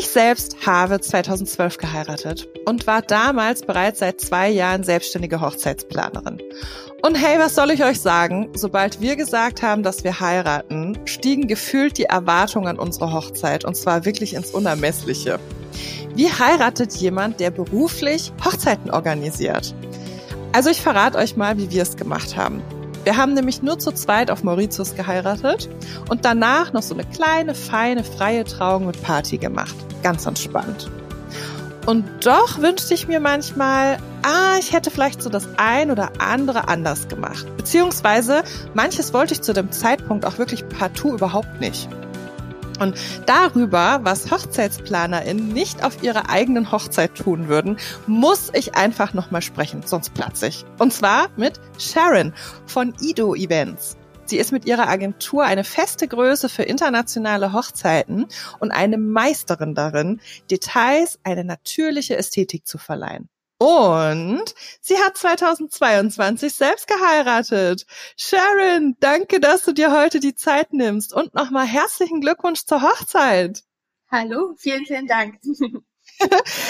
Ich selbst habe 2012 geheiratet und war damals bereits seit zwei Jahren selbstständige Hochzeitsplanerin. Und hey, was soll ich euch sagen? Sobald wir gesagt haben, dass wir heiraten, stiegen gefühlt die Erwartungen an unsere Hochzeit und zwar wirklich ins Unermessliche. Wie heiratet jemand, der beruflich Hochzeiten organisiert? Also ich verrate euch mal, wie wir es gemacht haben. Wir haben nämlich nur zu zweit auf Mauritius geheiratet und danach noch so eine kleine, feine, freie Trauung mit Party gemacht. Ganz entspannt. Und doch wünschte ich mir manchmal, ah, ich hätte vielleicht so das ein oder andere anders gemacht. Beziehungsweise manches wollte ich zu dem Zeitpunkt auch wirklich partout überhaupt nicht. Und darüber, was HochzeitsplanerInnen nicht auf ihrer eigenen Hochzeit tun würden, muss ich einfach nochmal sprechen, sonst platze ich. Und zwar mit Sharon von Ido Events. Sie ist mit ihrer Agentur eine feste Größe für internationale Hochzeiten und eine Meisterin darin, Details eine natürliche Ästhetik zu verleihen. Und sie hat 2022 selbst geheiratet. Sharon, danke, dass du dir heute die Zeit nimmst und nochmal herzlichen Glückwunsch zur Hochzeit. Hallo, vielen, vielen Dank.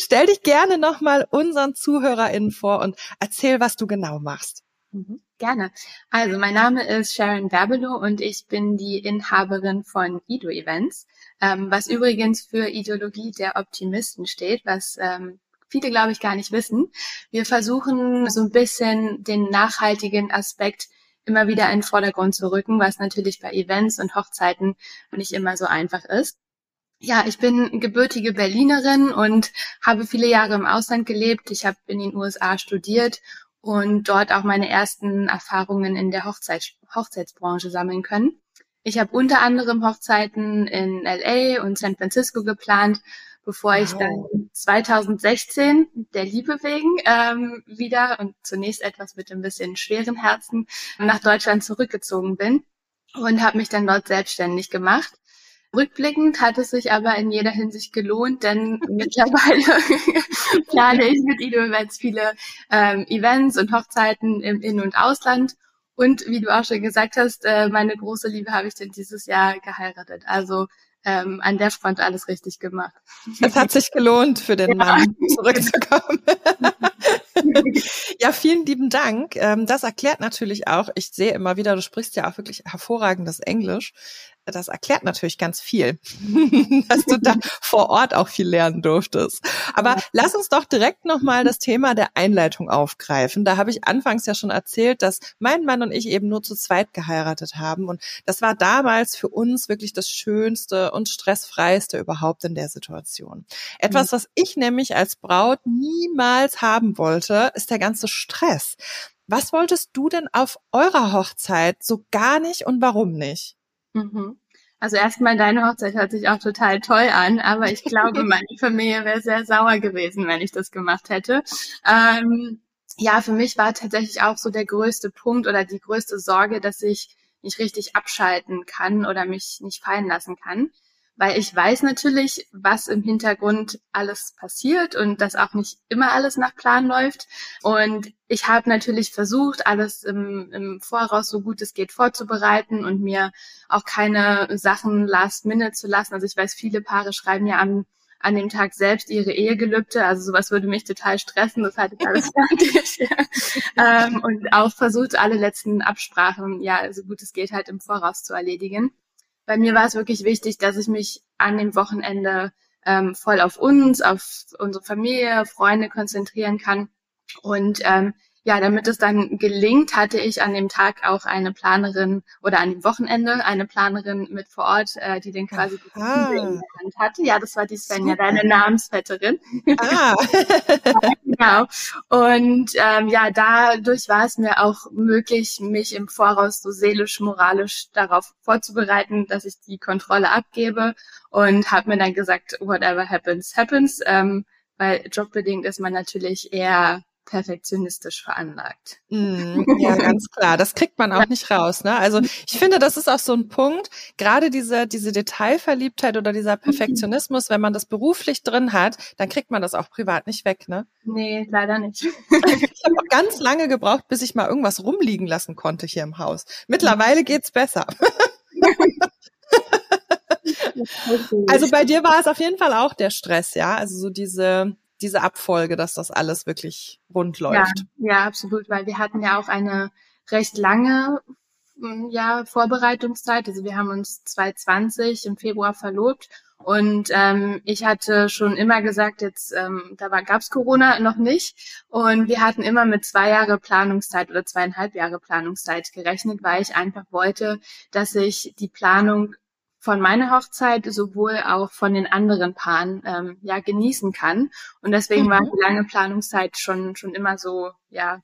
Stell dich gerne nochmal unseren ZuhörerInnen vor und erzähl, was du genau machst. Mhm, gerne. Also, mein Name ist Sharon Berbelow und ich bin die Inhaberin von Ido Events, ähm, was übrigens für Ideologie der Optimisten steht, was ähm, viele, glaube ich, gar nicht wissen. Wir versuchen so ein bisschen den nachhaltigen Aspekt immer wieder in den Vordergrund zu rücken, was natürlich bei Events und Hochzeiten nicht immer so einfach ist. Ja, ich bin gebürtige Berlinerin und habe viele Jahre im Ausland gelebt. Ich habe in den USA studiert und dort auch meine ersten Erfahrungen in der Hochzeit, Hochzeitsbranche sammeln können. Ich habe unter anderem Hochzeiten in LA und San Francisco geplant bevor wow. ich dann 2016 der Liebe wegen ähm, wieder und zunächst etwas mit ein bisschen schweren Herzen nach Deutschland zurückgezogen bin und habe mich dann dort selbstständig gemacht. Rückblickend hat es sich aber in jeder Hinsicht gelohnt, denn mittlerweile plane ich mit Ido Events viele ähm, Events und Hochzeiten im In- und Ausland. Und wie du auch schon gesagt hast, äh, meine große Liebe habe ich denn dieses Jahr geheiratet. Also ähm, an der Front alles richtig gemacht. Es hat sich gelohnt, für den ja. Mann zurückzukommen. ja, vielen lieben Dank. Ähm, das erklärt natürlich auch, ich sehe immer wieder, du sprichst ja auch wirklich hervorragendes Englisch das erklärt natürlich ganz viel, dass du da vor Ort auch viel lernen durftest. Aber ja. lass uns doch direkt nochmal das Thema der Einleitung aufgreifen. Da habe ich anfangs ja schon erzählt, dass mein Mann und ich eben nur zu zweit geheiratet haben. Und das war damals für uns wirklich das Schönste und stressfreiste überhaupt in der Situation. Etwas, mhm. was ich nämlich als Braut niemals haben wollte, ist der ganze Stress. Was wolltest du denn auf eurer Hochzeit so gar nicht und warum nicht? Mhm. Also erstmal, deine Hochzeit hört sich auch total toll an, aber ich glaube, meine Familie wäre sehr sauer gewesen, wenn ich das gemacht hätte. Ähm, ja, für mich war tatsächlich auch so der größte Punkt oder die größte Sorge, dass ich nicht richtig abschalten kann oder mich nicht fallen lassen kann weil ich weiß natürlich, was im Hintergrund alles passiert und dass auch nicht immer alles nach Plan läuft. Und ich habe natürlich versucht, alles im, im Voraus so gut es geht vorzubereiten und mir auch keine Sachen last minute zu lassen. Also ich weiß, viele Paare schreiben ja am an dem Tag selbst ihre Ehegelübde. Also sowas würde mich total stressen. Das hatte ich alles fertig. ähm, und auch versucht, alle letzten Absprachen, ja, so gut es geht, halt im Voraus zu erledigen bei mir war es wirklich wichtig, dass ich mich an dem Wochenende ähm, voll auf uns, auf unsere Familie, Freunde konzentrieren kann. Und ähm, ja, damit es dann gelingt, hatte ich an dem Tag auch eine Planerin oder an dem Wochenende eine Planerin mit vor Ort, äh, die den quasi die in der Hand hatte. Ja, das war die Svenja, deine Namensvetterin. Ah. genau. Und ähm, ja, dadurch war es mir auch möglich, mich im Voraus so seelisch, moralisch darauf vorzubereiten, dass ich die Kontrolle abgebe und habe mir dann gesagt, whatever happens, happens. Ähm, weil jobbedingt ist man natürlich eher perfektionistisch veranlagt. Mm, ja, ganz klar. Das kriegt man auch nicht raus. Ne? Also ich finde, das ist auch so ein Punkt, gerade diese, diese Detailverliebtheit oder dieser mhm. Perfektionismus, wenn man das beruflich drin hat, dann kriegt man das auch privat nicht weg. Ne? Nee, leider nicht. ich habe ganz lange gebraucht, bis ich mal irgendwas rumliegen lassen konnte hier im Haus. Mittlerweile geht's besser. also bei dir war es auf jeden Fall auch der Stress, ja? Also so diese, diese Abfolge, dass das alles wirklich rund läuft. Ja, ja, absolut, weil wir hatten ja auch eine recht lange hm, ja, Vorbereitungszeit. Also wir haben uns 2020 im Februar verlobt und ähm, ich hatte schon immer gesagt, jetzt ähm, da war, gab's Corona noch nicht und wir hatten immer mit zwei Jahre Planungszeit oder zweieinhalb Jahre Planungszeit gerechnet, weil ich einfach wollte, dass ich die Planung von meiner Hochzeit sowohl auch von den anderen Paaren ähm, ja genießen kann und deswegen mhm. war die lange Planungszeit schon schon immer so ja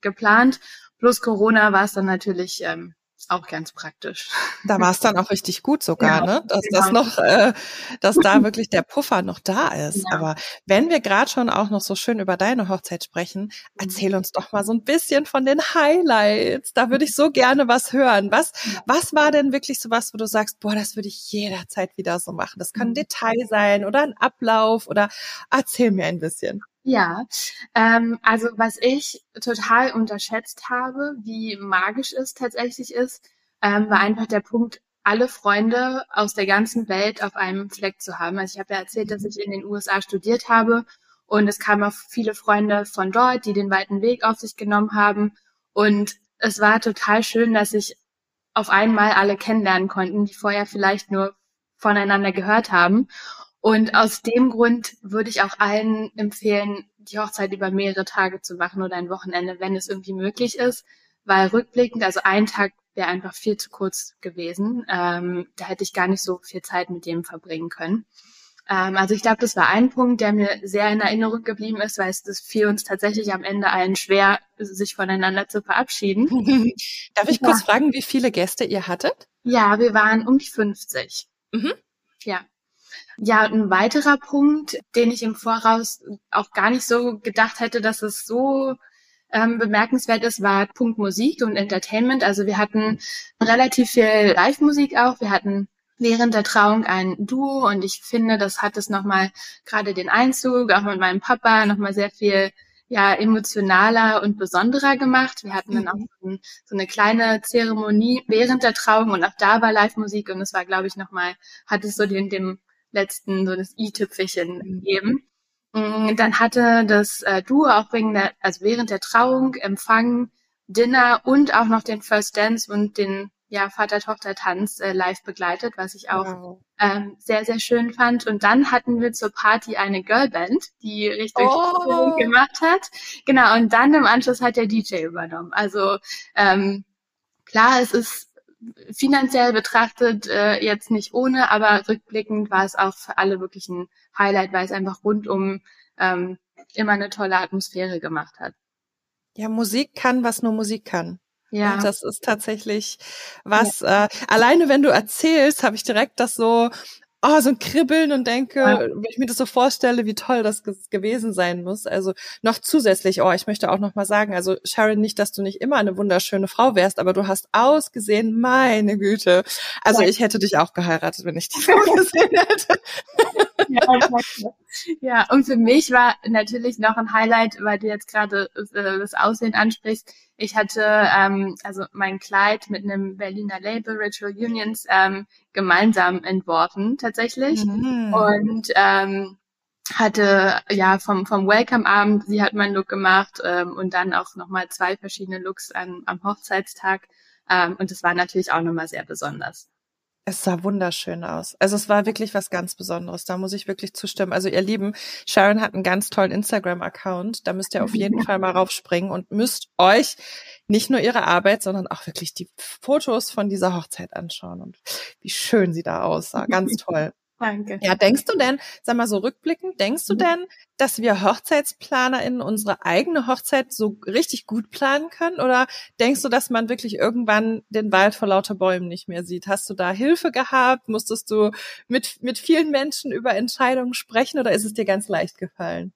geplant. Plus Corona war es dann natürlich ähm, auch ganz praktisch. Da war es dann auch richtig gut sogar, ja, ne? Dass genau. das noch, äh, dass da wirklich der Puffer noch da ist. Ja. Aber wenn wir gerade schon auch noch so schön über deine Hochzeit sprechen, mhm. erzähl uns doch mal so ein bisschen von den Highlights. Da würde ich so gerne was hören. Was, was war denn wirklich so was, wo du sagst, boah, das würde ich jederzeit wieder so machen? Das kann ein mhm. Detail sein oder ein Ablauf oder erzähl mir ein bisschen. Ja, ähm, also was ich total unterschätzt habe, wie magisch es tatsächlich ist, ähm, war einfach der Punkt, alle Freunde aus der ganzen Welt auf einem Fleck zu haben. Also ich habe ja erzählt, dass ich in den USA studiert habe und es kamen auch viele Freunde von dort, die den weiten Weg auf sich genommen haben. Und es war total schön, dass ich auf einmal alle kennenlernen konnten, die vorher vielleicht nur voneinander gehört haben. Und aus dem Grund würde ich auch allen empfehlen, die Hochzeit über mehrere Tage zu machen oder ein Wochenende, wenn es irgendwie möglich ist. Weil rückblickend, also ein Tag wäre einfach viel zu kurz gewesen. Ähm, da hätte ich gar nicht so viel Zeit mit dem verbringen können. Ähm, also ich glaube, das war ein Punkt, der mir sehr in Erinnerung geblieben ist, weil es das fiel uns tatsächlich am Ende allen schwer, sich voneinander zu verabschieden. Darf ich ja. kurz fragen, wie viele Gäste ihr hattet? Ja, wir waren um die 50. Mhm. Ja. Ja, ein weiterer Punkt, den ich im Voraus auch gar nicht so gedacht hätte, dass es so ähm, bemerkenswert ist, war Punkt Musik und Entertainment. Also wir hatten relativ viel Live-Musik auch. Wir hatten während der Trauung ein Duo und ich finde, das hat es nochmal gerade den Einzug, auch mit meinem Papa, nochmal sehr viel ja emotionaler und besonderer gemacht. Wir hatten dann auch mhm. so eine kleine Zeremonie während der Trauung und auch da war Live-Musik und es war, glaube ich, nochmal, hat es so den, dem letzten so das i-Tüpfelchen mhm. gegeben. Mm, dann hatte das äh, Duo auch wegen der, also während der Trauung, Empfang, Dinner und auch noch den First Dance und den ja, Vater-Tochter-Tanz äh, live begleitet, was ich auch wow. ähm, sehr, sehr schön fand. Und dann hatten wir zur Party eine Girlband, die richtig oh. gemacht hat. Genau, und dann im Anschluss hat der DJ übernommen. Also ähm, klar, es ist finanziell betrachtet äh, jetzt nicht ohne, aber rückblickend war es auch für alle wirklich ein Highlight, weil es einfach rundum ähm, immer eine tolle Atmosphäre gemacht hat. Ja, Musik kann, was nur Musik kann. Ja. Und das ist tatsächlich was, ja. äh, alleine wenn du erzählst, habe ich direkt das so oh, so ein Kribbeln und denke, ja. wenn ich mir das so vorstelle, wie toll das gewesen sein muss. Also noch zusätzlich, oh, ich möchte auch noch mal sagen, also Sharon, nicht, dass du nicht immer eine wunderschöne Frau wärst, aber du hast ausgesehen, meine Güte. Also ja. ich hätte dich auch geheiratet, wenn ich dich so gesehen hätte. Ja, und für mich war natürlich noch ein Highlight, weil du jetzt gerade äh, das Aussehen ansprichst. Ich hatte ähm, also mein Kleid mit einem Berliner Label Ritual Unions ähm, gemeinsam entworfen tatsächlich mhm. und ähm, hatte ja vom vom Welcome Abend, sie hat meinen Look gemacht ähm, und dann auch noch mal zwei verschiedene Looks an, am Hochzeitstag ähm, und das war natürlich auch noch mal sehr besonders. Es sah wunderschön aus. Also es war wirklich was ganz Besonderes. Da muss ich wirklich zustimmen. Also ihr Lieben, Sharon hat einen ganz tollen Instagram-Account. Da müsst ihr auf jeden Fall mal raufspringen und müsst euch nicht nur ihre Arbeit, sondern auch wirklich die Fotos von dieser Hochzeit anschauen und wie schön sie da aussah. Ganz toll. Danke. Ja, denkst du denn, sag mal so rückblickend, denkst du mhm. denn, dass wir HochzeitsplanerInnen unsere eigene Hochzeit so richtig gut planen können? Oder denkst du, dass man wirklich irgendwann den Wald vor lauter Bäumen nicht mehr sieht? Hast du da Hilfe gehabt? Musstest du mit, mit vielen Menschen über Entscheidungen sprechen oder ist es dir ganz leicht gefallen?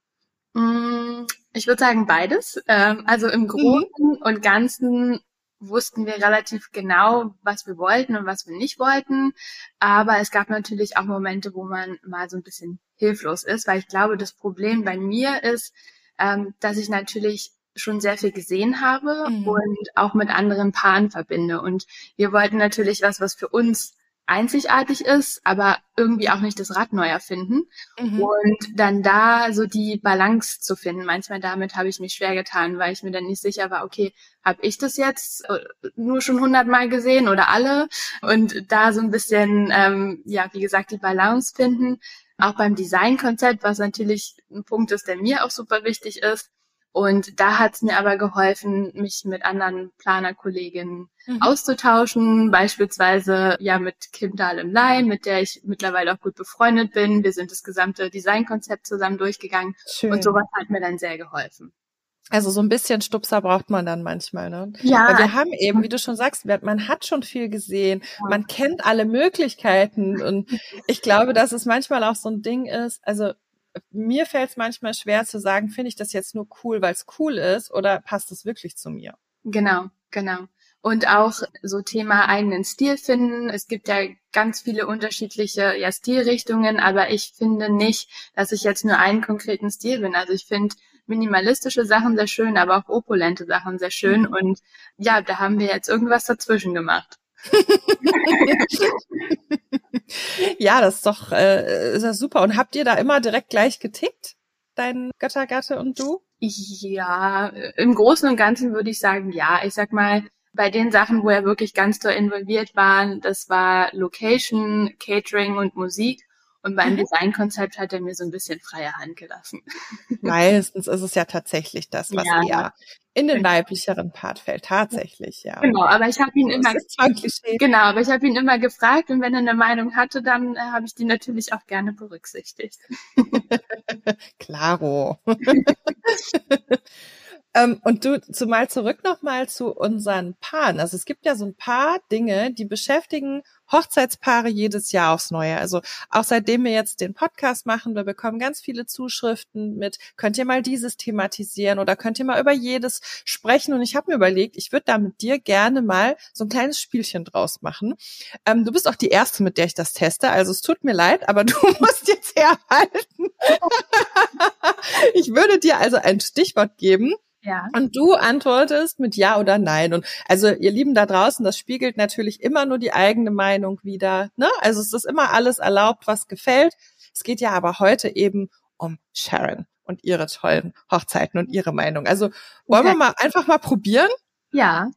Mm, ich würde sagen beides. Ähm, also im mhm. Großen mhm. und Ganzen wussten wir relativ genau, was wir wollten und was wir nicht wollten. Aber es gab natürlich auch Momente, wo man mal so ein bisschen hilflos ist, weil ich glaube, das Problem bei mir ist, ähm, dass ich natürlich schon sehr viel gesehen habe mhm. und auch mit anderen Paaren verbinde. Und wir wollten natürlich was, was für uns einzigartig ist, aber irgendwie auch nicht das Rad neu erfinden. Mhm. Und dann da so die Balance zu finden. Manchmal damit habe ich mich schwer getan, weil ich mir dann nicht sicher war, okay, habe ich das jetzt äh, nur schon hundertmal gesehen oder alle? Und da so ein bisschen, ähm, ja, wie gesagt, die Balance finden. Auch beim Designkonzept, was natürlich ein Punkt ist, der mir auch super wichtig ist und da hat es mir aber geholfen, mich mit anderen Planerkolleginnen mhm. auszutauschen, beispielsweise ja mit Kim Dahl im Leim, mit der ich mittlerweile auch gut befreundet bin. Wir sind das gesamte Designkonzept zusammen durchgegangen Schön. und sowas hat mir dann sehr geholfen. Also so ein bisschen Stupser braucht man dann manchmal, ne? Ja. Weil wir haben eben, wie du schon sagst, man hat schon viel gesehen, ja. man kennt alle Möglichkeiten und ich glaube, dass es manchmal auch so ein Ding ist, also mir fällt es manchmal schwer zu sagen, finde ich das jetzt nur cool, weil es cool ist oder passt es wirklich zu mir? Genau, genau. Und auch so Thema eigenen Stil finden. Es gibt ja ganz viele unterschiedliche ja, Stilrichtungen, aber ich finde nicht, dass ich jetzt nur einen konkreten Stil bin. Also ich finde minimalistische Sachen sehr schön, aber auch opulente Sachen sehr schön. Mhm. Und ja, da haben wir jetzt irgendwas dazwischen gemacht. ja, das ist doch äh, ist das super. Und habt ihr da immer direkt gleich getickt, dein Göttergatte und du? Ja, im Großen und Ganzen würde ich sagen, ja. Ich sag mal, bei den Sachen, wo er wirklich ganz doll involviert war, das war Location, Catering und Musik. Und beim mhm. Designkonzept hat er mir so ein bisschen freie Hand gelassen. Meistens ist es ja tatsächlich das, was ja. eher in den weiblicheren Part fällt. Tatsächlich, ja. Genau, aber ich habe ihn immer genau, aber ich habe ihn immer gefragt und wenn er eine Meinung hatte, dann äh, habe ich die natürlich auch gerne berücksichtigt. Klaro. Ähm, und du, zumal zurück nochmal zu unseren Paaren. Also es gibt ja so ein paar Dinge, die beschäftigen Hochzeitspaare jedes Jahr aufs Neue. Also auch seitdem wir jetzt den Podcast machen, wir bekommen ganz viele Zuschriften mit, könnt ihr mal dieses thematisieren oder könnt ihr mal über jedes sprechen? Und ich habe mir überlegt, ich würde da mit dir gerne mal so ein kleines Spielchen draus machen. Ähm, du bist auch die Erste, mit der ich das teste. Also es tut mir leid, aber du musst jetzt herhalten. ich würde dir also ein Stichwort geben ja. Und du antwortest mit Ja oder Nein. Und also ihr Lieben da draußen, das spiegelt natürlich immer nur die eigene Meinung wieder. Ne? Also es ist immer alles erlaubt, was gefällt. Es geht ja aber heute eben um Sharon und ihre tollen Hochzeiten und ihre Meinung. Also wollen okay. wir mal einfach mal probieren? Ja.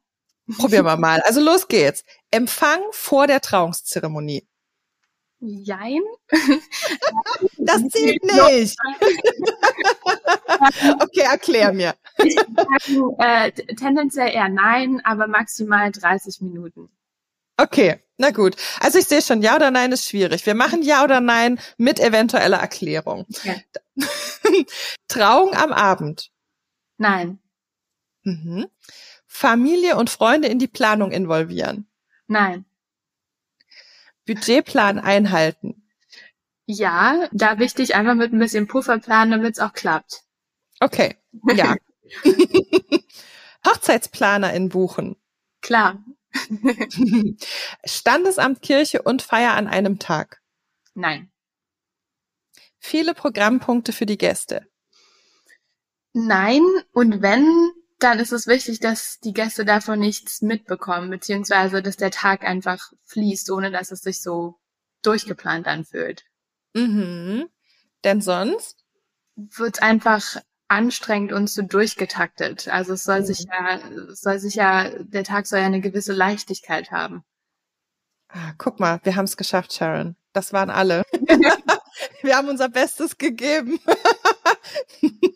Probieren wir mal. Also los geht's. Empfang vor der Trauungszeremonie. Jein. Das zählt nicht. okay, erklär mir. Ich sage, äh, tendenziell eher nein, aber maximal 30 Minuten. Okay, na gut. Also ich sehe schon, ja oder nein ist schwierig. Wir machen ja oder nein mit eventueller Erklärung. Okay. Trauung am Abend. Nein. Mhm. Familie und Freunde in die Planung involvieren. Nein. Budgetplan einhalten. Ja, da wichtig einfach mit ein bisschen Puffer planen, damit es auch klappt. Okay, ja. Hochzeitsplanerin buchen. Klar. Standesamt, Kirche und Feier an einem Tag. Nein. Viele Programmpunkte für die Gäste. Nein, und wenn, dann ist es wichtig, dass die Gäste davon nichts mitbekommen, beziehungsweise dass der Tag einfach fließt, ohne dass es sich so durchgeplant anfühlt. Mhm. Denn sonst? Wird einfach anstrengend und so durchgetaktet. Also es soll mhm. sich ja, es soll sich ja, der Tag soll ja eine gewisse Leichtigkeit haben. Ah, guck mal, wir haben es geschafft, Sharon. Das waren alle. wir haben unser Bestes gegeben.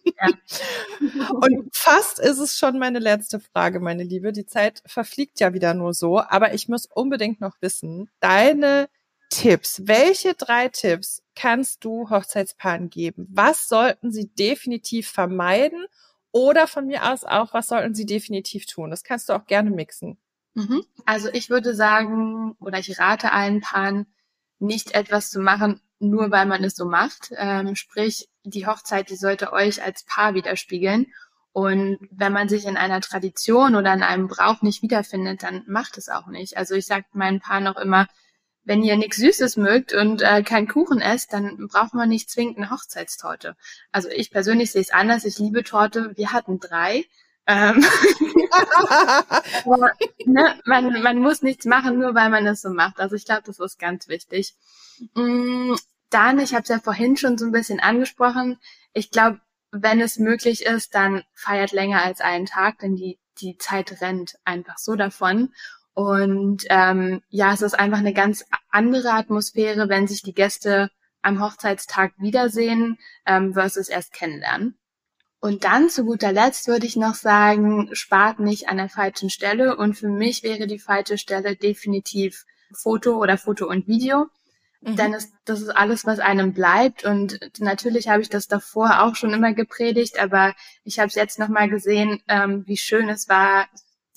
Und fast ist es schon meine letzte Frage, meine Liebe. Die Zeit verfliegt ja wieder nur so, aber ich muss unbedingt noch wissen, deine Tipps. Welche drei Tipps kannst du Hochzeitspaaren geben? Was sollten sie definitiv vermeiden? Oder von mir aus auch, was sollten sie definitiv tun? Das kannst du auch gerne mixen. Mhm. Also ich würde sagen, oder ich rate allen Paaren, nicht etwas zu machen, nur weil man es so macht. Ähm, sprich, die Hochzeit, die sollte euch als Paar widerspiegeln. Und wenn man sich in einer Tradition oder in einem Brauch nicht wiederfindet, dann macht es auch nicht. Also ich sage meinen Paaren auch immer, wenn ihr nichts Süßes mögt und äh, keinen Kuchen esst, dann braucht man nicht zwingend eine Hochzeitstorte. Also ich persönlich sehe es anders. Ich liebe Torte. Wir hatten drei. Ähm, aber, ne, man, man muss nichts machen, nur weil man es so macht. Also ich glaube, das ist ganz wichtig. Mm, dann, ich habe es ja vorhin schon so ein bisschen angesprochen, ich glaube, wenn es möglich ist, dann feiert länger als einen Tag, denn die, die Zeit rennt einfach so davon. Und ähm, ja, es ist einfach eine ganz andere Atmosphäre, wenn sich die Gäste am Hochzeitstag wiedersehen ähm, versus erst kennenlernen. Und dann zu guter Letzt würde ich noch sagen, spart nicht an der falschen Stelle. Und für mich wäre die falsche Stelle definitiv Foto oder Foto und Video. Mhm. Denn es, das ist alles, was einem bleibt. Und natürlich habe ich das davor auch schon immer gepredigt, aber ich habe es jetzt nochmal gesehen, ähm, wie schön es war,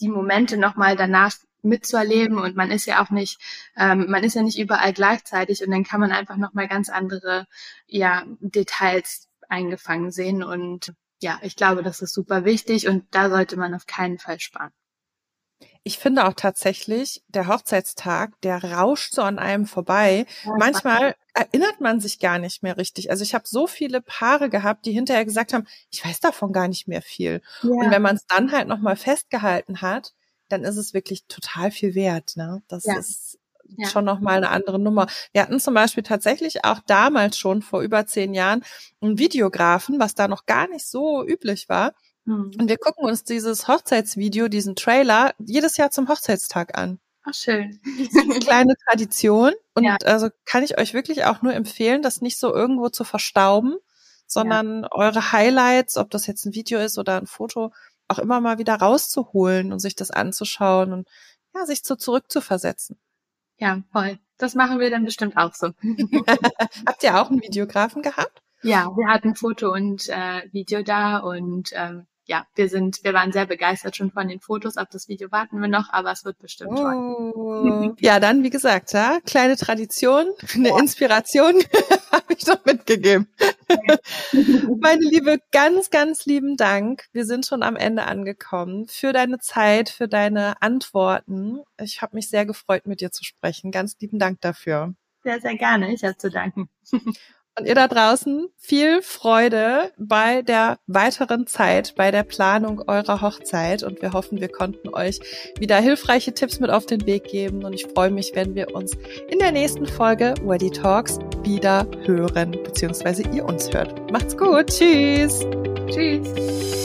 die Momente nochmal danach mitzuerleben und man ist ja auch nicht, ähm, man ist ja nicht überall gleichzeitig und dann kann man einfach nochmal ganz andere ja, Details eingefangen sehen und ja, ich glaube, das ist super wichtig und da sollte man auf keinen Fall sparen. Ich finde auch tatsächlich, der Hochzeitstag, der rauscht so an einem vorbei. Ja, Manchmal erinnert man sich gar nicht mehr richtig. Also ich habe so viele Paare gehabt, die hinterher gesagt haben, ich weiß davon gar nicht mehr viel. Ja. Und wenn man es dann halt nochmal festgehalten hat, dann ist es wirklich total viel wert. Ne? Das ja. ist ja. schon nochmal eine andere Nummer. Wir hatten zum Beispiel tatsächlich auch damals schon vor über zehn Jahren einen Videografen, was da noch gar nicht so üblich war. Mhm. Und wir gucken uns dieses Hochzeitsvideo, diesen Trailer jedes Jahr zum Hochzeitstag an. Ach, schön. eine kleine Tradition. Und ja. also kann ich euch wirklich auch nur empfehlen, das nicht so irgendwo zu verstauben, sondern ja. eure Highlights, ob das jetzt ein Video ist oder ein Foto, auch immer mal wieder rauszuholen und sich das anzuschauen und ja, sich so zurückzuversetzen. Ja, voll. Das machen wir dann bestimmt auch so. Habt ihr auch einen Videografen gehabt? Ja, wir hatten Foto und äh, Video da und ähm, ja, wir sind, wir waren sehr begeistert schon von den Fotos. Auf das Video warten wir noch, aber es wird bestimmt oh. toll. Ja, dann, wie gesagt, ja, kleine Tradition, eine ja. Inspiration habe ich doch mitgegeben. Meine Liebe, ganz, ganz lieben Dank. Wir sind schon am Ende angekommen. Für deine Zeit, für deine Antworten. Ich habe mich sehr gefreut, mit dir zu sprechen. Ganz lieben Dank dafür. Sehr, sehr gerne. Ich habe zu danken. Und ihr da draußen viel Freude bei der weiteren Zeit, bei der Planung eurer Hochzeit. Und wir hoffen, wir konnten euch wieder hilfreiche Tipps mit auf den Weg geben. Und ich freue mich, wenn wir uns in der nächsten Folge Weddy Talks wieder hören, beziehungsweise ihr uns hört. Macht's gut. Tschüss. Tschüss.